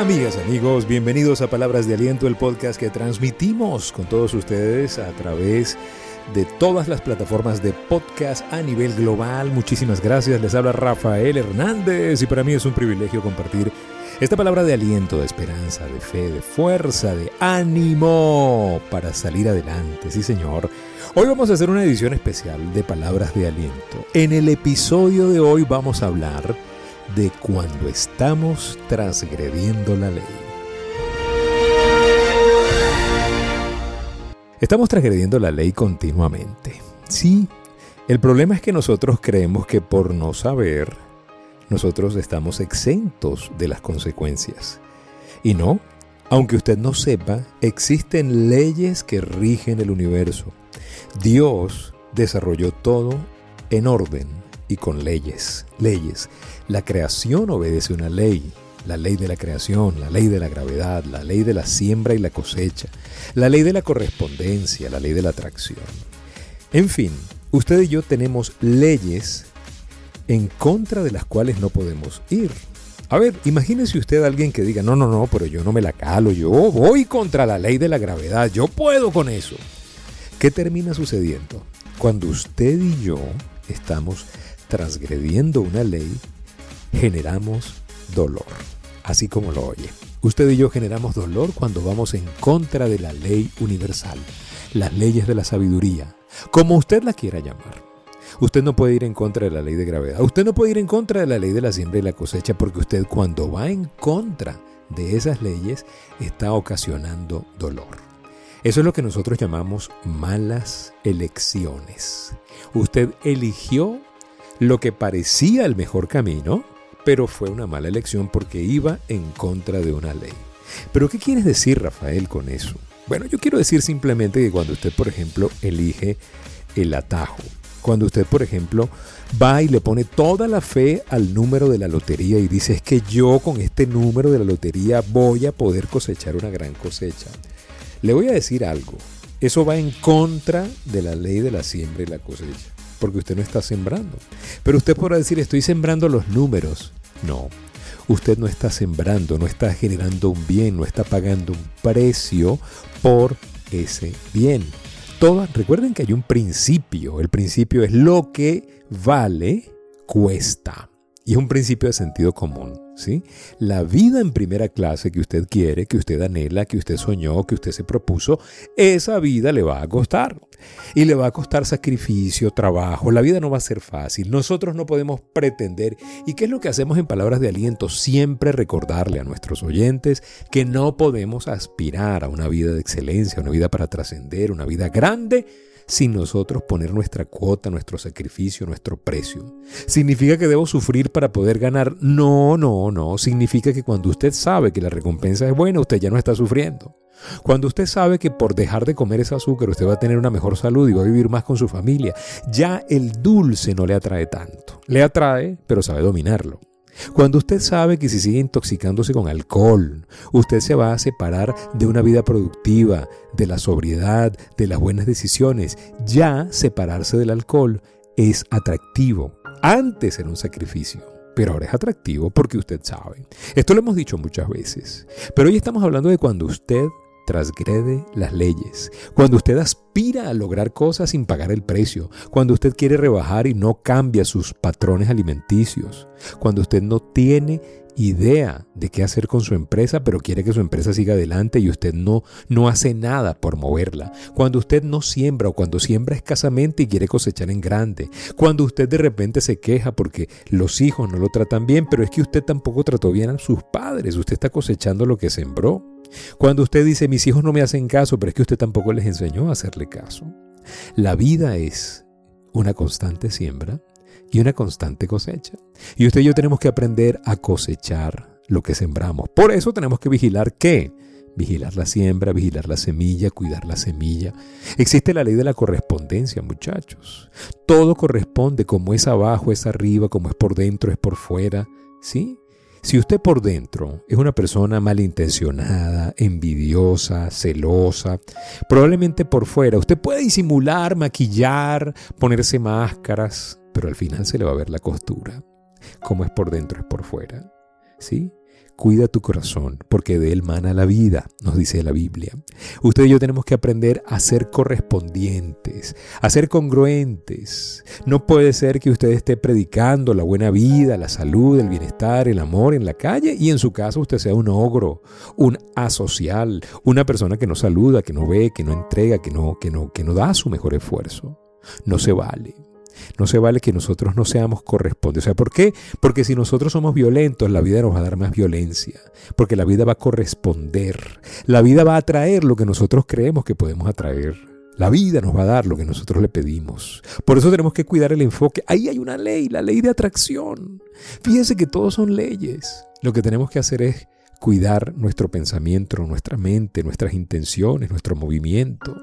Amigas, amigos, bienvenidos a Palabras de Aliento, el podcast que transmitimos con todos ustedes a través de todas las plataformas de podcast a nivel global. Muchísimas gracias, les habla Rafael Hernández y para mí es un privilegio compartir esta palabra de aliento, de esperanza, de fe, de fuerza, de ánimo para salir adelante. Sí, señor. Hoy vamos a hacer una edición especial de Palabras de Aliento. En el episodio de hoy vamos a hablar de cuando estamos transgrediendo la ley. Estamos transgrediendo la ley continuamente. Sí, el problema es que nosotros creemos que por no saber, nosotros estamos exentos de las consecuencias. Y no, aunque usted no sepa, existen leyes que rigen el universo. Dios desarrolló todo en orden y con leyes. Leyes. La creación obedece una ley. La ley de la creación, la ley de la gravedad, la ley de la siembra y la cosecha, la ley de la correspondencia, la ley de la atracción. En fin, usted y yo tenemos leyes en contra de las cuales no podemos ir. A ver, imagínese usted a alguien que diga, no, no, no, pero yo no me la calo, yo voy contra la ley de la gravedad, yo puedo con eso. ¿Qué termina sucediendo? Cuando usted y yo estamos transgrediendo una ley, generamos dolor, así como lo oye. Usted y yo generamos dolor cuando vamos en contra de la ley universal, las leyes de la sabiduría, como usted la quiera llamar. Usted no puede ir en contra de la ley de gravedad, usted no puede ir en contra de la ley de la siembra y la cosecha, porque usted cuando va en contra de esas leyes está ocasionando dolor. Eso es lo que nosotros llamamos malas elecciones. Usted eligió lo que parecía el mejor camino, pero fue una mala elección porque iba en contra de una ley. Pero ¿qué quieres decir, Rafael, con eso? Bueno, yo quiero decir simplemente que cuando usted, por ejemplo, elige el atajo, cuando usted, por ejemplo, va y le pone toda la fe al número de la lotería y dice, es que yo con este número de la lotería voy a poder cosechar una gran cosecha. Le voy a decir algo. Eso va en contra de la ley de la siembra y la cosecha, porque usted no está sembrando. Pero usted podrá decir, estoy sembrando los números. No, usted no está sembrando, no está generando un bien, no está pagando un precio por ese bien. Todas, recuerden que hay un principio. El principio es lo que vale, cuesta. Y es un principio de sentido común. La vida en primera clase que usted quiere, que usted anhela, que usted soñó, que usted se propuso, esa vida le va a costar. Y le va a costar sacrificio, trabajo. La vida no va a ser fácil. Nosotros no podemos pretender. ¿Y qué es lo que hacemos en palabras de aliento? Siempre recordarle a nuestros oyentes que no podemos aspirar a una vida de excelencia, una vida para trascender, una vida grande sin nosotros poner nuestra cuota, nuestro sacrificio, nuestro precio. ¿Significa que debo sufrir para poder ganar? No, no, no. Significa que cuando usted sabe que la recompensa es buena, usted ya no está sufriendo. Cuando usted sabe que por dejar de comer ese azúcar usted va a tener una mejor salud y va a vivir más con su familia, ya el dulce no le atrae tanto. Le atrae, pero sabe dominarlo. Cuando usted sabe que si sigue intoxicándose con alcohol, usted se va a separar de una vida productiva, de la sobriedad, de las buenas decisiones, ya separarse del alcohol es atractivo. Antes era un sacrificio pero ahora es atractivo porque usted sabe. Esto lo hemos dicho muchas veces, pero hoy estamos hablando de cuando usted transgrede las leyes, cuando usted aspira a lograr cosas sin pagar el precio, cuando usted quiere rebajar y no cambia sus patrones alimenticios, cuando usted no tiene idea de qué hacer con su empresa, pero quiere que su empresa siga adelante y usted no, no hace nada por moverla. Cuando usted no siembra o cuando siembra escasamente y quiere cosechar en grande. Cuando usted de repente se queja porque los hijos no lo tratan bien, pero es que usted tampoco trató bien a sus padres. Usted está cosechando lo que sembró. Cuando usted dice, mis hijos no me hacen caso, pero es que usted tampoco les enseñó a hacerle caso. La vida es una constante siembra y una constante cosecha. Y usted y yo tenemos que aprender a cosechar lo que sembramos. Por eso tenemos que vigilar qué? Vigilar la siembra, vigilar la semilla, cuidar la semilla. Existe la ley de la correspondencia, muchachos. Todo corresponde, como es abajo, es arriba, como es por dentro, es por fuera. ¿Sí? Si usted por dentro es una persona malintencionada, envidiosa, celosa, probablemente por fuera usted puede disimular, maquillar, ponerse máscaras, pero al final se le va a ver la costura. Como es por dentro es por fuera. ¿sí? Cuida tu corazón, porque de él mana la vida, nos dice la Biblia. Usted y yo tenemos que aprender a ser correspondientes, a ser congruentes. No puede ser que usted esté predicando la buena vida, la salud, el bienestar, el amor en la calle y en su casa usted sea un ogro, un asocial, una persona que no saluda, que no ve, que no entrega, que no, que no, que no da su mejor esfuerzo. No se vale. No se vale que nosotros no seamos correspondientes. O sea, ¿por qué? Porque si nosotros somos violentos, la vida nos va a dar más violencia. Porque la vida va a corresponder. La vida va a atraer lo que nosotros creemos que podemos atraer. La vida nos va a dar lo que nosotros le pedimos. Por eso tenemos que cuidar el enfoque. Ahí hay una ley, la ley de atracción. Fíjense que todos son leyes. Lo que tenemos que hacer es cuidar nuestro pensamiento, nuestra mente, nuestras intenciones, nuestro movimiento.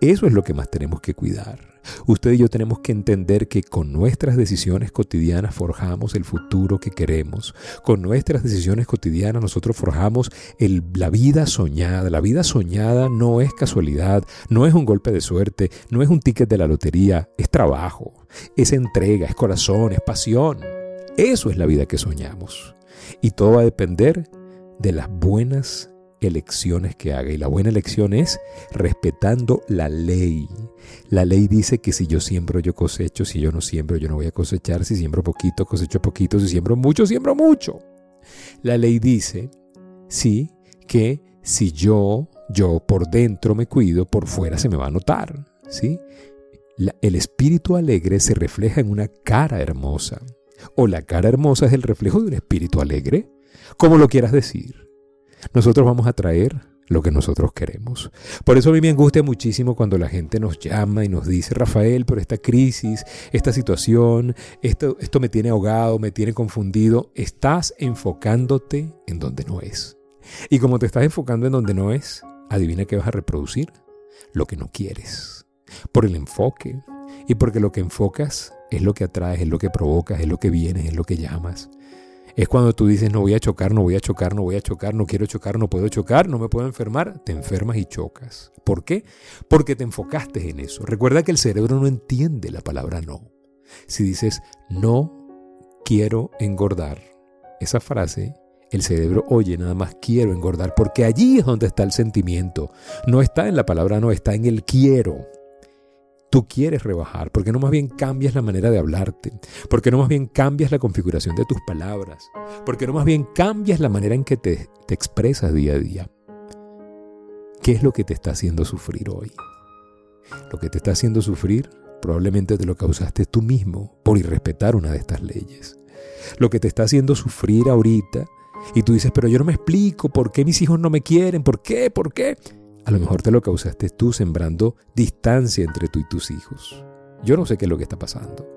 Eso es lo que más tenemos que cuidar. Usted y yo tenemos que entender que con nuestras decisiones cotidianas forjamos el futuro que queremos. Con nuestras decisiones cotidianas nosotros forjamos la vida soñada. La vida soñada no es casualidad, no es un golpe de suerte, no es un ticket de la lotería, es trabajo, es entrega, es corazón, es pasión. Eso es la vida que soñamos. Y todo va a depender de las buenas elecciones que haga. Y la buena elección es respetando la ley. La ley dice que si yo siembro, yo cosecho. Si yo no siembro, yo no voy a cosechar. Si siembro poquito, cosecho poquito. Si siembro mucho, siembro mucho. La ley dice, sí, que si yo, yo por dentro me cuido, por fuera se me va a notar. ¿sí? el espíritu alegre se refleja en una cara hermosa. O la cara hermosa es el reflejo de un espíritu alegre. Como lo quieras decir nosotros vamos a traer lo que nosotros queremos. Por eso a mí me angustia muchísimo cuando la gente nos llama y nos dice, Rafael, pero esta crisis, esta situación, esto, esto me tiene ahogado, me tiene confundido. Estás enfocándote en donde no es. Y como te estás enfocando en donde no es, adivina qué vas a reproducir. Lo que no quieres. Por el enfoque. Y porque lo que enfocas es lo que atraes, es lo que provocas, es lo que vienes, es lo que llamas. Es cuando tú dices, no voy a chocar, no voy a chocar, no voy a chocar, no quiero chocar, no puedo chocar, no me puedo enfermar, te enfermas y chocas. ¿Por qué? Porque te enfocaste en eso. Recuerda que el cerebro no entiende la palabra no. Si dices, no quiero engordar, esa frase el cerebro oye nada más quiero engordar, porque allí es donde está el sentimiento. No está en la palabra no, está en el quiero tú quieres rebajar? ¿Por qué no más bien cambias la manera de hablarte? ¿Por qué no más bien cambias la configuración de tus palabras? ¿Por qué no más bien cambias la manera en que te, te expresas día a día? ¿Qué es lo que te está haciendo sufrir hoy? Lo que te está haciendo sufrir probablemente te lo causaste tú mismo por irrespetar una de estas leyes. Lo que te está haciendo sufrir ahorita y tú dices, pero yo no me explico por qué mis hijos no me quieren, por qué, por qué. A lo mejor te lo causaste tú sembrando distancia entre tú y tus hijos. Yo no sé qué es lo que está pasando.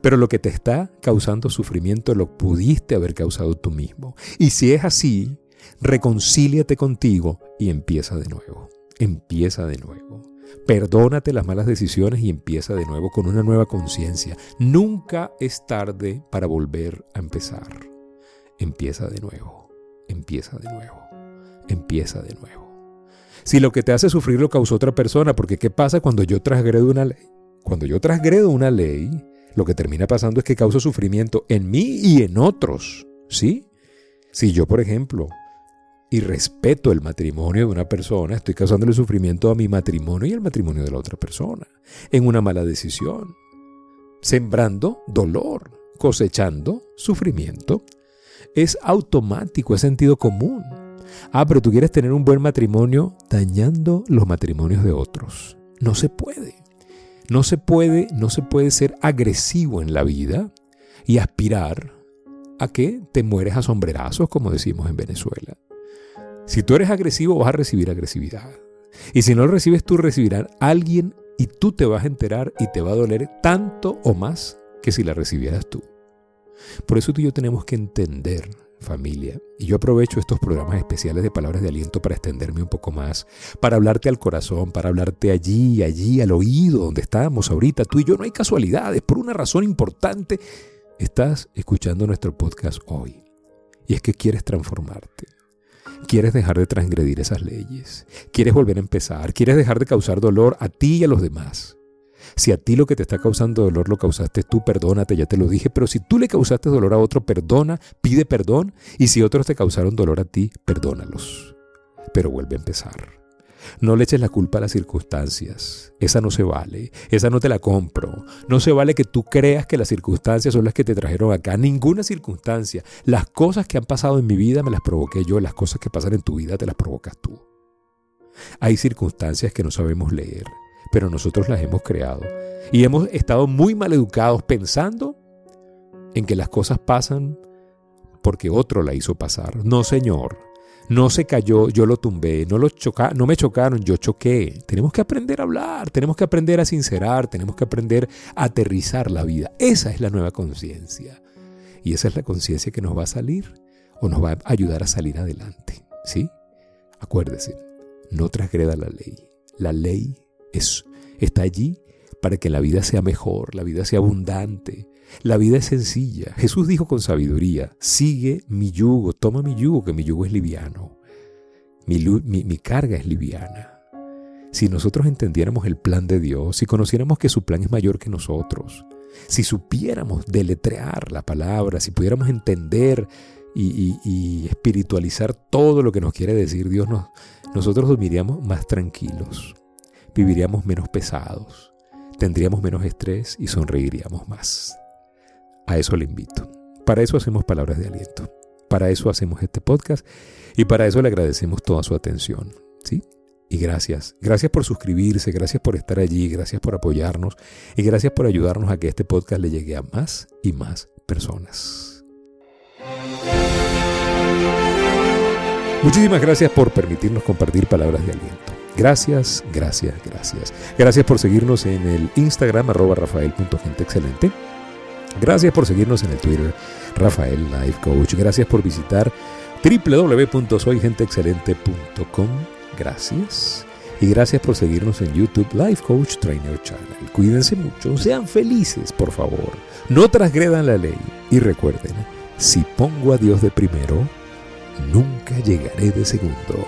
Pero lo que te está causando sufrimiento lo pudiste haber causado tú mismo. Y si es así, reconcíliate contigo y empieza de nuevo. Empieza de nuevo. Perdónate las malas decisiones y empieza de nuevo con una nueva conciencia. Nunca es tarde para volver a empezar. Empieza de nuevo. Empieza de nuevo. Empieza de nuevo. Si lo que te hace sufrir lo causó otra persona, porque ¿qué pasa cuando yo transgredo una ley? Cuando yo transgredo una ley, lo que termina pasando es que causo sufrimiento en mí y en otros, ¿sí? Si yo, por ejemplo, y respeto el matrimonio de una persona, estoy causándole sufrimiento a mi matrimonio y al matrimonio de la otra persona, en una mala decisión, sembrando dolor, cosechando sufrimiento. Es automático, es sentido común. Ah, pero tú quieres tener un buen matrimonio dañando los matrimonios de otros. No se puede. No se puede, no se puede ser agresivo en la vida y aspirar a que te mueres a sombrerazos, como decimos en Venezuela. Si tú eres agresivo, vas a recibir agresividad. Y si no lo recibes tú, recibirá alguien y tú te vas a enterar y te va a doler tanto o más que si la recibieras tú. Por eso tú y yo tenemos que entender familia. Y yo aprovecho estos programas especiales de palabras de aliento para extenderme un poco más, para hablarte al corazón, para hablarte allí, allí, al oído, donde estamos ahorita. Tú y yo no hay casualidades, por una razón importante. Estás escuchando nuestro podcast hoy. Y es que quieres transformarte. Quieres dejar de transgredir esas leyes. Quieres volver a empezar. Quieres dejar de causar dolor a ti y a los demás. Si a ti lo que te está causando dolor lo causaste tú, perdónate, ya te lo dije. Pero si tú le causaste dolor a otro, perdona, pide perdón. Y si otros te causaron dolor a ti, perdónalos. Pero vuelve a empezar. No le eches la culpa a las circunstancias. Esa no se vale. Esa no te la compro. No se vale que tú creas que las circunstancias son las que te trajeron acá. Ninguna circunstancia. Las cosas que han pasado en mi vida me las provoqué yo. Las cosas que pasan en tu vida te las provocas tú. Hay circunstancias que no sabemos leer, pero nosotros las hemos creado. Y hemos estado muy mal educados pensando en que las cosas pasan porque otro la hizo pasar. No, señor. No se cayó, yo lo tumbé, no, lo choca, no me chocaron, yo choqué. Tenemos que aprender a hablar, tenemos que aprender a sincerar, tenemos que aprender a aterrizar la vida. Esa es la nueva conciencia. Y esa es la conciencia que nos va a salir o nos va a ayudar a salir adelante. ¿Sí? Acuérdese, no transgreda la ley. La ley es, está allí para que la vida sea mejor, la vida sea abundante, la vida es sencilla. Jesús dijo con sabiduría, sigue mi yugo, toma mi yugo, que mi yugo es liviano. Mi, carga es liviana. Si nosotros entendiéramos el plan de Dios, si conociéramos que su plan es mayor que nosotros, si supiéramos deletrear la palabra, si pudiéramos entender y, espiritualizar todo lo que nos quiere decir Dios, nosotros dormiríamos más tranquilos, viviríamos menos pesados, tendríamos menos estrés y sonreiríamos más. A eso le invito. Para eso hacemos palabras de aliento. Para eso hacemos este podcast y para eso le agradecemos toda su atención. ¿sí? Y gracias. Gracias por suscribirse, gracias por estar allí, gracias por apoyarnos y gracias por ayudarnos a que este podcast le llegue a más y más personas. Muchísimas gracias por permitirnos compartir palabras de aliento. Gracias, gracias, gracias. Gracias por seguirnos en el Instagram arroba rafael.genteexcelente. Gracias por seguirnos en el Twitter, Rafael Life Coach. Gracias por visitar www.soygenteexcelente.com. Gracias. Y gracias por seguirnos en YouTube Life Coach Trainer Channel. Cuídense mucho, sean felices, por favor. No transgredan la ley. Y recuerden, si pongo a Dios de primero, nunca llegaré de segundo.